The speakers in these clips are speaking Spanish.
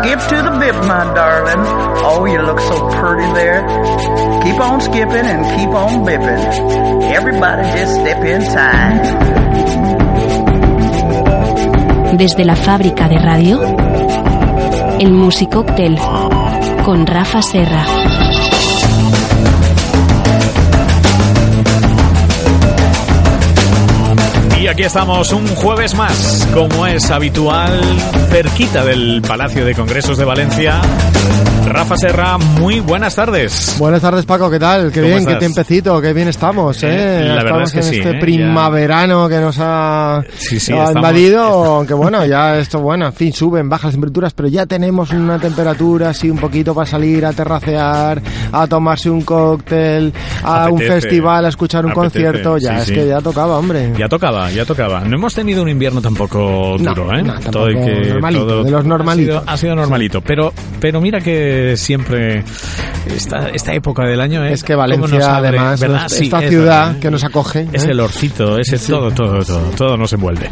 Skip to the bip, my darling. Oh, you look so pretty there. Keep on skipping and keep on bipping. Everybody just step inside. Desde la fábrica de radio, el Musicóctel con Rafa Serra. Y aquí estamos un jueves más, como es habitual, cerquita del Palacio de Congresos de Valencia. Rafa Serra, muy buenas tardes. Buenas tardes, Paco, ¿qué tal? Qué ¿Cómo bien, qué tiempecito, qué bien estamos, ¿eh? Eh, la verdad estamos es que en sí, este ¿eh? primaverano que nos ha, Sí, sí, ha invadido, aunque bueno, ya esto, bueno, en fin, suben, bajan las temperaturas, pero ya tenemos una temperatura así un poquito para salir a terracear, a tomarse un cóctel, a un festival, a escuchar un Apetece, concierto, ya, es que ya tocaba, hombre. Ya tocaba, ya tocaba. No hemos tenido un invierno tampoco No, duro, ¿eh? no, tampoco Todo que- normalito, de los normalitos. Ha sido, ha sido normalito, pero, pero mira que siempre esta, esta época del año ¿eh? Es que Valencia, abre, además, ¿verdad? es- Sí, esta es ciudad que nos acoge. Es ¿eh? el orcito, ese todo, todo, todo, todo nos envuelve.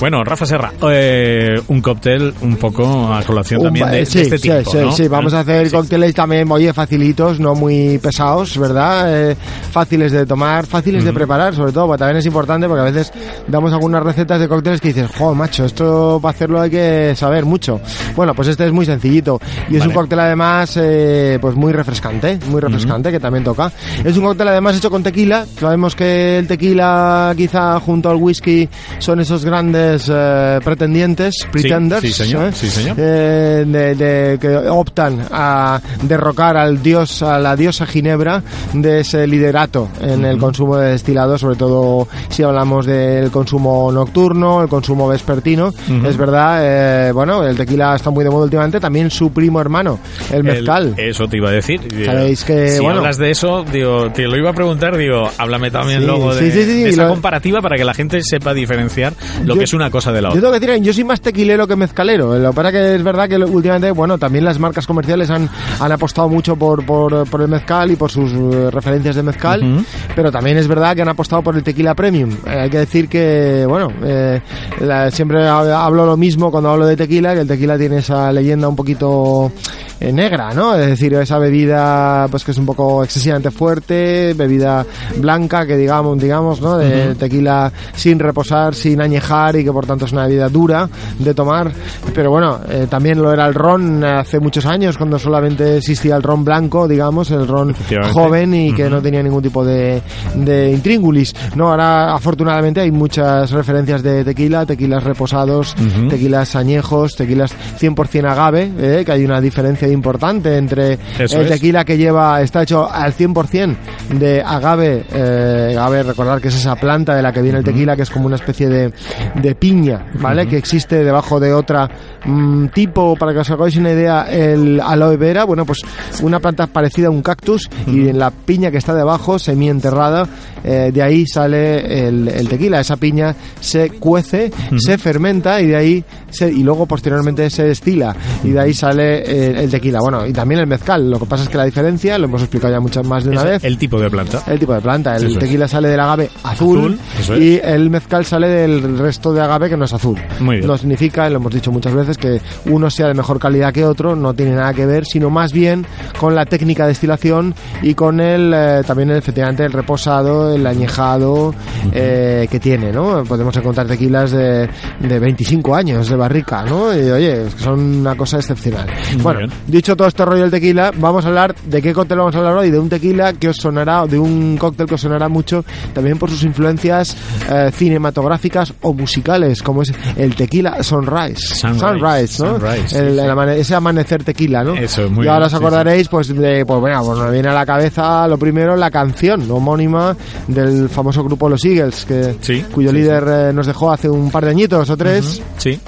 Bueno, Rafa Serra, eh, un cóctel un poco a colación Un también de, de sí, este sí, tipo, sí, ¿no? sí, vamos a hacer Sí. cócteles también, oye, facilitos, no muy pesados, ¿verdad? Eh, fáciles de tomar, fáciles de preparar, sobre todo, porque también es importante porque a veces damos algunas recetas de cócteles que dices, jo, macho, esto para hacerlo hay que saber mucho. Bueno, pues este es muy sencillito y es Vale. un cóctel además, eh, pues muy refrescante, muy refrescante, que también toca. Es un cóctel además hecho con tequila, sabemos que el tequila quizá junto al whisky son esos grandes eh, pretendientes, pretenders, sí, señor, ¿eh? sí, señor. eh, de, de- que optan a derrocar al dios, a la diosa Ginebra de ese liderato en el consumo de destilados, sobre todo si hablamos del consumo nocturno, el consumo vespertino. Es verdad, eh, bueno, el tequila está muy de moda últimamente, también su primo hermano, el mezcal. eso te iba a decir. Sabéis que, si bueno- hablas de eso, digo, te lo iba a preguntar, digo, háblame también Sí, luego de, sí, sí, de esa lo- comparativa para que la gente sepa diferenciar lo Yo- que es una cosa de la Yo otra. tengo que decir, yo soy más tequilero que mezcalero. Lo que pasa que es verdad que últimamente, bueno, también las marcas comerciales han, han apostado mucho por, por, por el mezcal y por sus eh, referencias de mezcal, Ujú. pero también es verdad que han apostado por el tequila premium. Eh, hay que decir que, bueno, eh, la- siempre ha- hablo lo mismo cuando hablo de tequila, que el tequila tiene esa leyenda un poquito eh, negra, ¿no? Es decir, esa bebida pues que es un poco excesivamente fuerte, bebida blanca que digamos, digamos, ¿no? De tequila sin reposar, sin añejar y que por tanto es una bebida dura de tomar. Pero bueno, eh, también lo era el ron hace muchos años cuando solamente existía el ron blanco, digamos, el ron joven y que no tenía ningún tipo de, de intríngulis. No, ahora afortunadamente hay muchas referencias de tequila, tequilas reposados, tequilas añejos, tequilas 100% agave, eh, que hay una diferencia importante entre Eso el es. tequila que lleva, está hecho al 100% de agave, eh, agave, recordar que es esa planta de la que viene el tequila, que es como una especie de, de piña, ¿vale? Que existe debajo de otra mm, tipo, para que os hagáis una idea, el aloe vera, bueno, pues una planta parecida a un cactus y en la piña que está debajo, semienterrada, eh, de ahí sale el, el tequila. Esa piña se cuece, se fermenta y de ahí se, y luego posteriormente se destila y de ahí sale eh, el tequila. Bueno, y también el mezcal. Lo que pasa es que la diferencia, lo hemos explicado ya muchas más de una Es vez. el tipo de planta. El tipo de planta, el Eso es. tequila sale del agave azul, Azul, eso es. y el mezcal sale del resto de agave que no es azul. Muy bien. No significa, lo hemos dicho muchas veces, que uno sea de mejor calidad que otro, no tiene nada que ver, sino más bien con la técnica de destilación y con el eh, también efectivamente el reposado, el añejado eh, que tiene, ¿no? Podemos encontrar tequilas de, de 25 años de barrica, ¿no? Y oye, son una cosa excepcional. Muy bueno, bien. dicho todo este rollo del tequila, vamos a hablar de qué cóctel vamos a hablar hoy, de un tequila que os sonará, de un cóctel que os sonará mucho también por sus influencias eh, cinematográficas o musicales, como es el tequila Sunrise. Sunrise, ¿no? Sunrise, El- el amane- ese amanecer tequila, ¿no? Eso, muy y ahora bien, os sí, acordaréis, pues, de, pues bueno, pues me viene a la cabeza lo primero la canción homónima del famoso grupo Los Eagles, que, Sí, cuyo sí, líder eh, nos dejó hace un par de añitos o tres. Sí.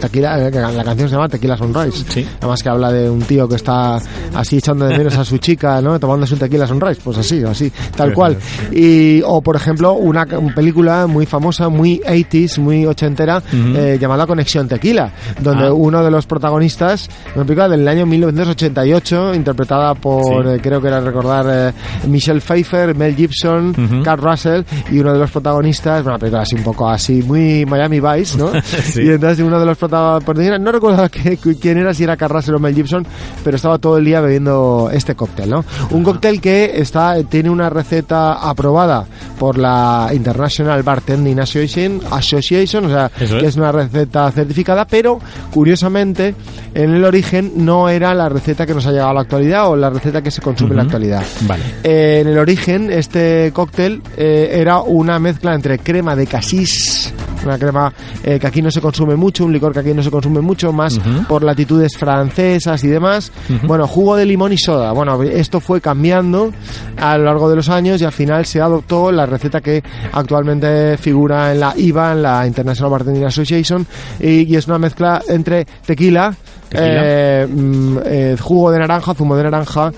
Tequila, eh, la canción se llama Tequila Sunrise. Sí. Además que habla de un tío que está así echando de menos a su chica, ¿no? Tomándose un tequila Sunrise, pues así, así, tal cual. Y, o por ejemplo, una, una película muy famosa, muy 80s, muy ochentera, eh, llamada Conexión Tequila, donde Ah. uno de los protagonistas, una película del año 1988, interpretada por, Sí. eh, creo que era recordar, eh, Michelle Pfeiffer, Mel Gibson. Kurt Russell, y uno de los protagonistas, una película así un poco así, muy Miami Vice, ¿no? Sí. Y entonces uno de los protagonistas, no recuerdo que- quién era, si era Russell o Mel Gibson, pero estaba todo el día bebiendo este cóctel, ¿no? Un cóctel que está, tiene una receta aprobada por la International Bartending Association, Association o sea, es. que es una receta certificada, pero curiosamente en el origen no era la receta que nos ha llegado a la actualidad o la receta que se consume en la actualidad. Vale. Eh, en el origen, este cóctel eh, era una mezcla entre crema de casís, una crema eh, que aquí no se consume mucho, un licor que aquí no se consume mucho, más por latitudes francesas y demás. Bueno, jugo de limón y soda. Bueno, esto fue cambiando a lo largo de los años y al final se adoptó la receta que actualmente figura en la IVA, en la International Bartending Association, y, y es una mezcla entre tequila, Tequila. eh, mm, eh, jugo de naranja, zumo de naranja,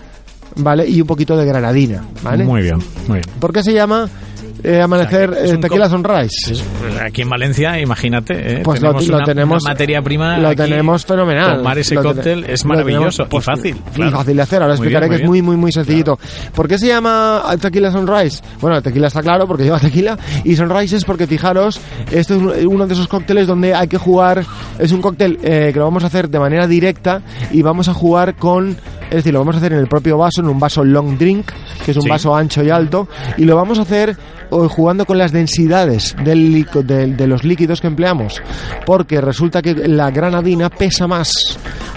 ¿vale? Y un poquito de granadina, ¿vale? Muy bien, muy bien. ¿Por qué se llama eh, Amanecer O sea, es eh, Tequila Sunrise? Es- Aquí en Valencia, imagínate, ¿eh? Pues lo- tenemos lo una, tenemos- una materia prima. lo tenemos fenomenal. Tomar ese Lo cóctel es lo maravilloso tenemos, y fácil. Y claro. fácil de hacer. Ahora Muy explicaré bien, que es muy, muy, muy sencillito. ¿Por qué se llama Tequila Sunrise? Bueno, tequila está claro porque lleva tequila. Y Sunrise es porque, fijaros, esto es uno de esos cócteles donde hay que jugar. Es un cóctel eh, que lo vamos a hacer de manera directa y vamos a jugar con. Es decir, lo vamos a hacer en el propio vaso, en un vaso long drink, que es un Sí. vaso ancho y alto. Y lo vamos a hacer jugando con las densidades del de, de los líquidos que empleamos. Porque resulta que la granadina pesa más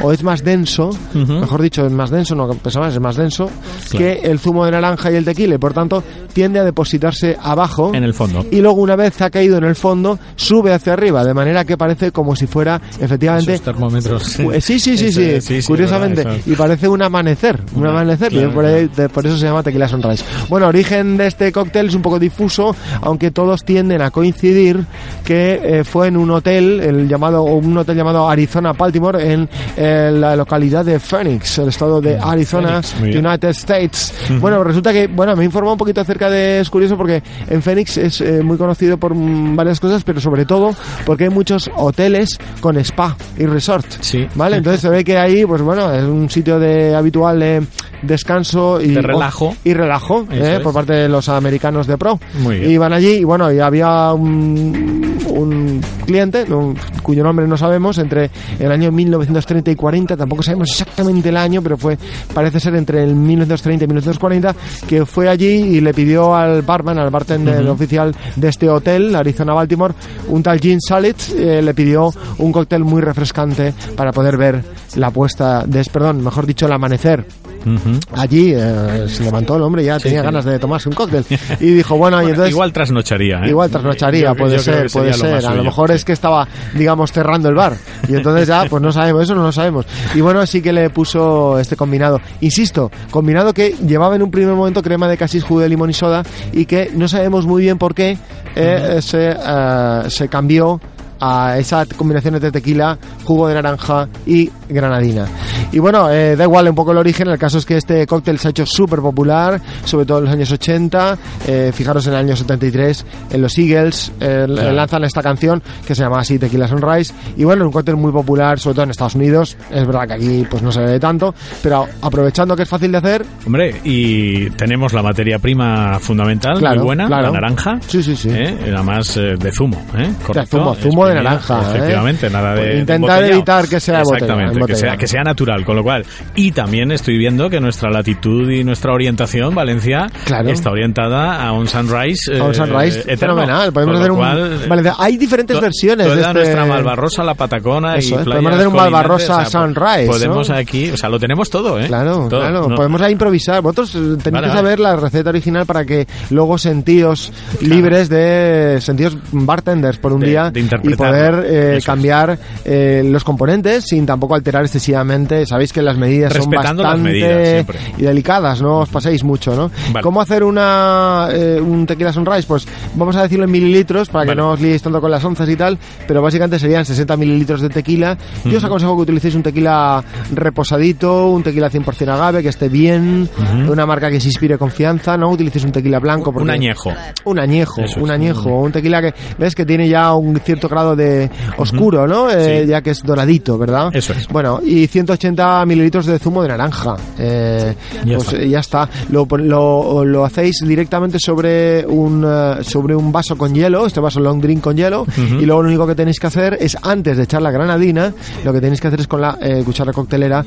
o es más denso, mejor dicho, es más denso, no pesa más, es más denso que el zumo de naranja y el tequila. Por tanto, tiende a depositarse abajo. En el fondo. Y luego, una vez ha caído en el fondo, sube hacia arriba, de manera que parece como si fuera efectivamente Esos termómetros. Pues sí, sí, sí, sí, curiosamente. y parece un amanecer, un amanecer, por, eso se llama Tequila Sunrise. Bueno, origen de este cóctel es un poco difuso, aunque todos tienden a coincidir que eh, fue en un hotel, el llamado, un hotel llamado Arizona Baltimore, en eh, la localidad de Phoenix, el estado de Arizona, muy bien. United States. Bueno, resulta que, bueno, me he informado un poquito acerca de, es curioso porque en Phoenix es eh, muy conocido por mm, varias cosas, pero sobre todo porque hay muchos hoteles con spa y resort. Sí. ¿Vale? Entonces se ve que ahí, pues bueno, es un sitio de habitual de descanso y De relajo. y relajo ¿eh? por parte de los americanos de pro. Muy bien. Y van allí y bueno, y había un, un cliente cuyo nombre no sabemos entre el año 1930 y 40, tampoco sabemos exactamente el año, pero fue parece ser entre el 1930 y 1940 que fue allí y le pidió al barman, al bartender oficial de este hotel, Arizona Baltimore, un tal Gin Salit, eh, le pidió un cóctel muy refrescante para poder ver la puesta de, perdón, mejor dicho, el amanecer Allí eh, se levantó el hombre ya tenía sí. ganas de tomarse un cóctel y dijo bueno, y entonces igual trasnocharía. ¿eh? igual trasnocharía Yo- puede yo ser puede lo ser a lo mejor sí. es que estaba digamos cerrando el bar y entonces ya pues no sabemos eso no lo sabemos y bueno sí que le puso este combinado insisto combinado que llevaba en un primer momento crema de casis jugo de limón y soda y que no sabemos muy bien por qué eh, se, eh, se cambió a esa combinación de tequila, jugo de naranja y granadina. Y bueno, eh, da igual un poco el origen, el caso es que este cóctel se ha hecho súper popular, sobre todo en los años 80, eh, fijaros en el año 73, en los Eagles eh, lanzan esta canción que se llama así Tequila Sunrise, y bueno, un cóctel muy popular, sobre todo en Estados Unidos, es verdad que aquí pues no se ve tanto, pero aprovechando que es fácil de hacer, Hombre, y tenemos la materia prima fundamental, Claro, muy buena, claro. la naranja. Sí, sí, sí. ¿eh? Nada más eh, de zumo, ¿eh? Correcto, zumo, zumo de naranja, ¿eh? Efectivamente, nada de. de Intentar embotellado. evitar que sea Exactamente, que sea, que sea natural, con lo cual. Y también estoy viendo que nuestra latitud y nuestra orientación, Valencia, Claro. está orientada a un sunrise. a un eh, sunrise eterno. fenomenal, podemos hacer lo un... cual, vale, hay diferentes to- versiones de toda este... nuestra Malvarrosa, la Patacona Eso y es, podemos hacer un Malvarrosa o sea, sunrise, Podemos ¿no? aquí, o sea, lo tenemos todo, ¿eh? Claro, Todo, claro, no- podemos ahí improvisar. Vosotros eh, tenéis Vale, que vale. saber la receta original para que luego sentíos libres de sentíos bartenders por un De- día de poder eh, cambiar eh, los componentes sin tampoco alterar excesivamente. Sabéis que las medidas Respetando son bastante medidas, y delicadas, no os paséis mucho, ¿no? Vale. ¿Cómo hacer una eh, un tequila sunrise? Pues vamos a decirlo en mililitros para Vale. que no os liéis tanto con las onzas y tal, pero básicamente serían 60 mililitros de tequila. Yo os aconsejo que utilicéis un tequila reposadito, un tequila 100% agave, que esté bien, una marca que se inspire confianza, no utilicéis un tequila blanco. Un porque- añejo. un añejo, Eso es. un añejo, un tequila que ves que tiene ya un cierto grado de oscuro, ¿no? Eh, Sí. Ya que es doradito, ¿verdad? Eso es. Bueno, y 180 mililitros de zumo de naranja. Eh, Ya pues está. eh, ya está. Lo, lo, lo hacéis directamente sobre un sobre un vaso con hielo, este vaso long drink con hielo, y luego lo único que tenéis que hacer es antes de echar la granadina, lo que tenéis que hacer es con la eh, cuchara coctelera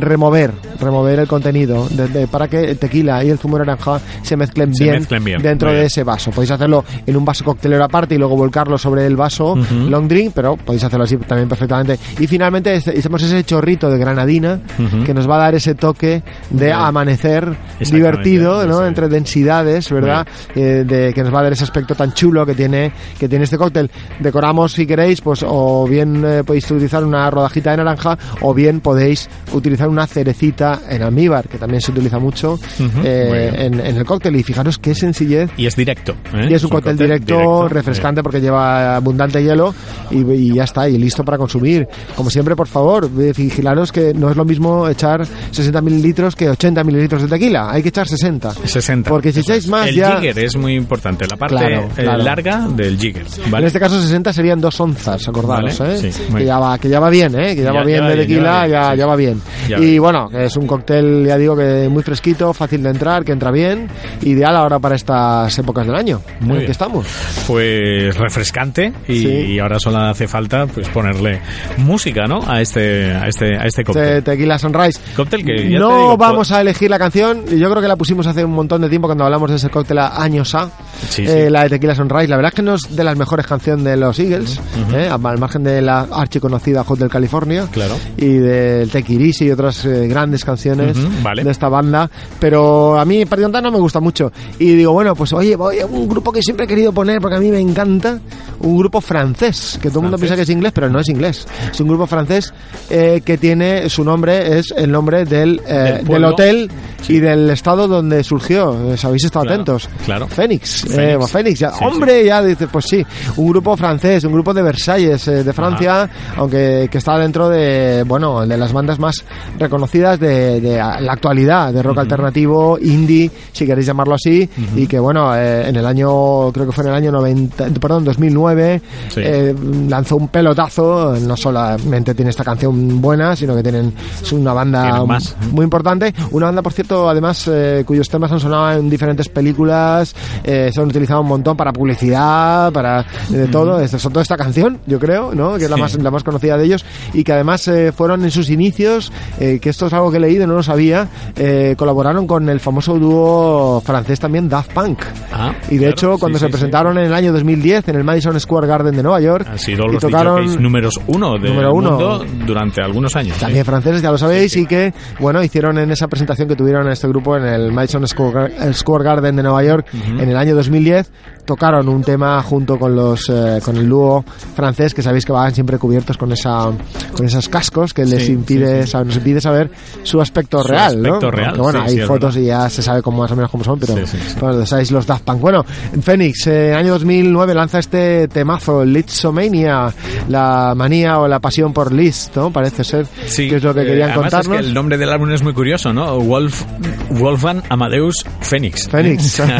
remover, remover el contenido de- de- para que el tequila y el zumo de naranja se mezclen Se bien, mezclen bien. dentro de ese vaso. Podéis hacerlo en un vaso coctelero aparte y luego volcarlo sobre el vaso long drink, pero podéis hacerlo así también perfectamente. Y finalmente hacemos ese chorrito de granadina que nos va a dar ese toque de amanecer divertido, ¿no? Entre densidades, ¿verdad? Eh, de, que nos va a dar ese aspecto tan chulo que tiene que tiene este cóctel. Decoramos si queréis, pues o bien eh, podéis utilizar una rodajita de naranja o bien podéis utilizar una cerecita en almíbar, que también se utiliza mucho eh, en, en el cóctel. Y fijaros qué sencillez Y es directo. ¿eh? y es un cóctel directo, refrescante porque lleva abundante hielo y, y ya está, y listo para consumir. Como siempre, por favor, eh, vigilaros que no es lo mismo echar 60 mililitros que 80 mililitros de tequila. Hay que echar 60. 60. Porque si echáis más el ya... jigger es muy importante, la parte Claro, eh, claro. larga del jigger. En ¿vale? este caso 60 serían dos onzas, acordaros, Vale, ¿eh? sí, que, bien. ya va, que ya va bien, ¿eh? Que ya, Ya- va bien ya de bien, tequila, ya va bien, ya, sí. va bien. Ya y bueno, es un cóctel, ya digo, que muy fresquito, fácil de entrar, que entra bien, ideal ahora para estas épocas del año Muy en bien. que estamos. Pues refrescante y, Sí. Y ahora solo hace falta pues ponerle música, ¿no? A este a este a este Te- cóctel. tequila Sunrise. Cóctel que ya no te digo, vamos a elegir la canción. Yo creo que la pusimos hace un montón de tiempo cuando hablamos de ese cóctel a años A. Sí, Eh, sí. la de Tequila Sunrise. La verdad es que no es de las mejores canciones de los Eagles, eh, al margen de la archiconocida Hotel California Claro. y del Easy y otras eh, grandes canciones Ujú, vale. de esta banda. Pero a mí Partido no me gusta mucho. Y digo, bueno, pues oye, voy a un grupo que siempre he querido poner porque a mí me encanta. Un grupo francés, que todo el mundo Francés. piensa que es inglés, pero no es inglés. Es un grupo francés eh, que tiene su nombre, es el nombre del, eh, Del del, hotel y del estado donde surgió. Eh, ¿Habéis estado Claro, atentos? claro. Fénix. Fénix. Eh, pues Fénix, ya, Sí, hombre, ya dice, pues sí. Un grupo francés, un grupo de Versalles, eh, de Francia, aunque que está dentro de, bueno, de las bandas más reconocidas de, de la actualidad, de rock alternativo, indie, si queréis llamarlo así, y que, bueno, eh, en el año, creo que fue en el año 90, perdón, 2009, Sí. Eh, lanzó un pelotazo, no solamente tiene esta canción buena, sino que tienen, es una banda más. muy importante. Una banda, por cierto, además, eh, cuyos temas han sonado en diferentes películas, eh, se han utilizado un montón para publicidad, para de todo, es- sobre todo esta canción, yo creo, ¿no? Que es la, Sí. más, la más conocida de ellos, y que además eh, fueron en sus inicios, eh, que esto es algo que he leído, no lo sabía, eh, colaboraron con el famoso dúo francés también, Daft Punk. Ah, Y de claro, hecho, sí, cuando sí, se sí. presentaron en el año 2010 en el Madison Square Garden de Nueva York, Han sido y los tocaron DJs números uno del Número uno. mundo durante algunos años. ¿eh? también franceses, ya lo sabéis, y que, bueno, hicieron en esa presentación que tuvieron en este grupo en el Madison Square, Gar- Square Garden de Nueva York en el año 2010, tocaron un tema junto con los eh, con el dúo francés, que sabéis que van siempre cubiertos con esa con esos cascos que les Sí, impide, sa- nos impide saber su aspecto Su real, ¿no? aspecto real, Aunque, bueno, sí, hay sí, fotos y ya se sabe cómo más o menos cómo son, pero Sí, sí, sí. bueno, sabéis los Daft Punk. Bueno, Phoenix, eh, en el año 2009 lanza este temazo, Litzomania, la manía o la pasión por Liszt, ¿no? Parece ser Sí, que es lo que eh, querían es contarnos. que el nombre del álbum es muy curioso, ¿no? Wolf, Wolfgang Amadeus Phoenix. Phoenix.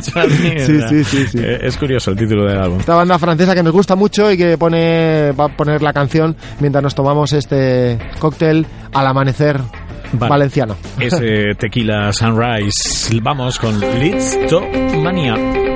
Sí, sí, sí, sí. eh, Es curioso el título del álbum. Esta banda francesa que nos gusta mucho y que pone va a poner la canción mientras nos tomamos este cóctel al amanecer Vale. valenciano. Ese Tequila Sunrise. Vamos con to Mania.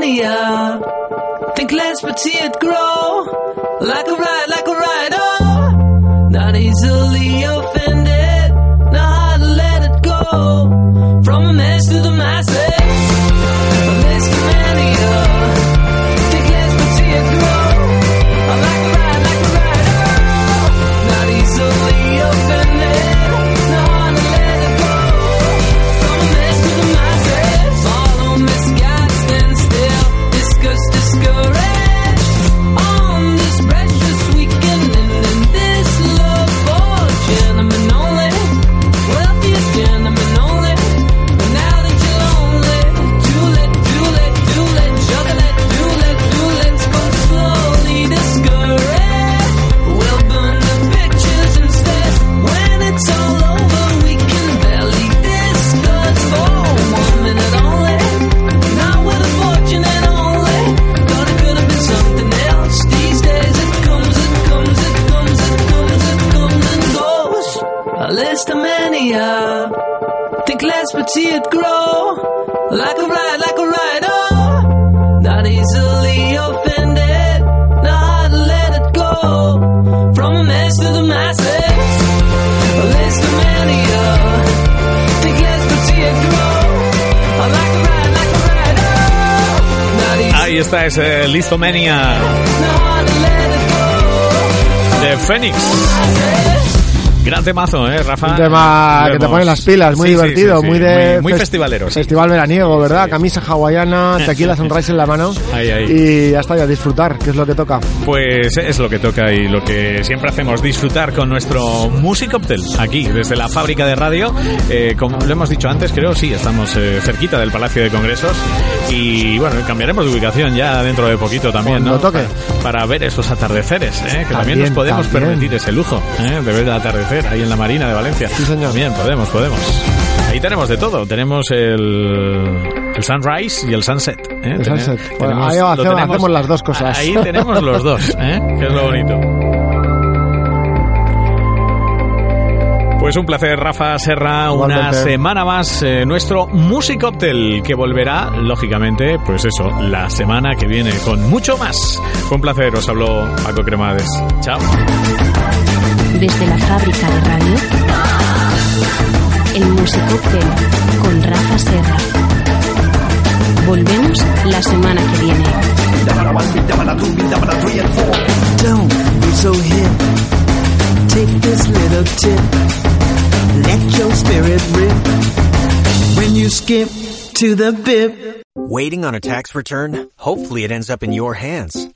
millennia. Think less but see it grow. Like a ride, like a ride, oh! Not easily offended, not hard to let it go. From a mess to the think less but see it grow. Like a ride, like a ride, oh. Not easily offended. To let it go. From a mess to the masses. A list of many, uh, think less but see it grow. Like a ride, like a ride, oh. Not Ahí está ese Listomania know how to let it go. de Fénix. Gran temazo, ¿eh, Rafa? Un tema que te pone las pilas, muy Sí, divertido, sí, sí. muy de Muy, muy fes- festivalero. Festival veraniego, ¿verdad? Camisa hawaiana, tequila sunrise en la mano. Ahí, ahí. Y ya está, y a disfrutar, que es lo que toca. Pues es lo que toca y lo que siempre hacemos, disfrutar con nuestro Music Cocktail aquí, desde la fábrica de radio. Eh, como lo hemos dicho antes, creo, sí, estamos eh, cerquita del Palacio de Congresos y bueno, cambiaremos de ubicación ya dentro de poquito también, Cuando ¿no? toque. Para, para ver esos atardeceres, ¿eh? que también, También, nos podemos también. permitir ese lujo ¿eh? de ver el atardecer ahí en la Marina de Valencia. Sí, señor. Bien, podemos, podemos. Ahí tenemos de todo, tenemos el, el sunrise y el sunset. ¿eh? El Tene- sunset. Bueno, tenemos- ahí lo hacemos- hacemos las dos cosas. Ahí tenemos los dos, ¿eh? que es lo bonito. Pues un placer, Rafa Serra, una Igualmente. semana más eh, nuestro Music Cocktail, que volverá, lógicamente, pues eso, la semana que viene con mucho más. Fue un placer, os habló Paco Cremades. Chao. Desde la fábrica de radio, el Music Cocktail con Rafa Serra. Volvemos la semana que viene. Don't be so hip. Take this little tip. Let your spirit rip. When you skip to the bip. Waiting on a tax return? Hopefully it ends up in your hands.